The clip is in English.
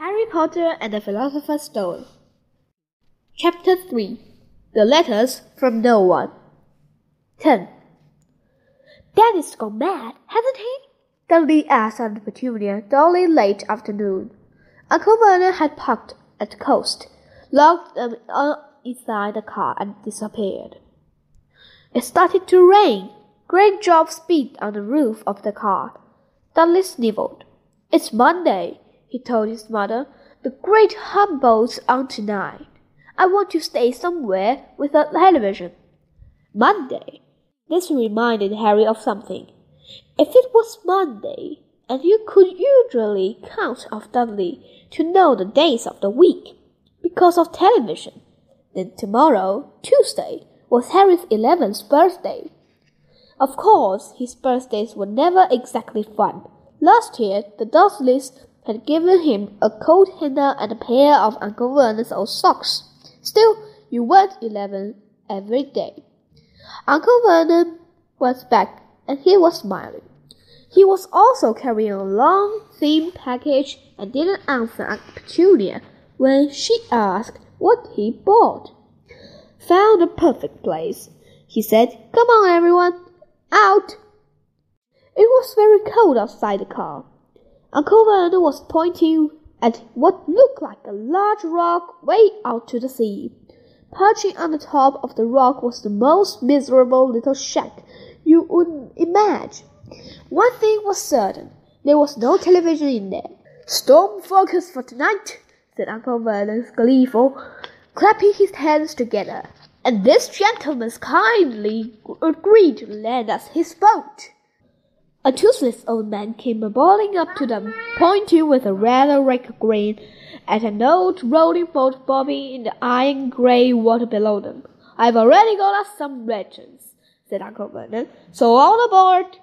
Harry Potter and the Philosopher's Stone. Chapter 3 The Letters from No One. 10. Daddy's gone mad, hasn't he? Dudley asked Aunt Petunia duly late afternoon. Uncle Vernon had parked at the coast, locked them inside the car, and disappeared. It started to rain. Great drops beat on the roof of the car. Dudley sniveled. It's Monday he told his mother. The great Humberto's on tonight. I want to stay somewhere with a television. Monday. This reminded Harry of something. If it was Monday, and you could usually count off Dudley to know the days of the week because of television, then tomorrow, Tuesday, was Harry's eleventh birthday. Of course, his birthdays were never exactly fun. Last year, the Dursleys had given him a coat hanger and a pair of Uncle Vernon's old socks. Still, you weren't eleven every day. Uncle Vernon was back, and he was smiling. He was also carrying a long, thin package and didn't answer Aunt Petunia when she asked what he bought. Found a perfect place, he said. Come on, everyone, out! It was very cold outside the car. Uncle Vernon was pointing at what looked like a large rock way out to the sea. Perching on the top of the rock was the most miserable little shack you would imagine. One thing was certain there was no television in there. Storm focus for tonight, said Uncle Vernon, gleeful, clapping his hands together. And this gentleman's kindly agreed to lend us his boat. A toothless old man came bowling up to them, pointing with a rather wrinkled grin at an old rolling boat bobbing in the iron grey water below them. I've already got us some rations, said Uncle Vernon, so all aboard!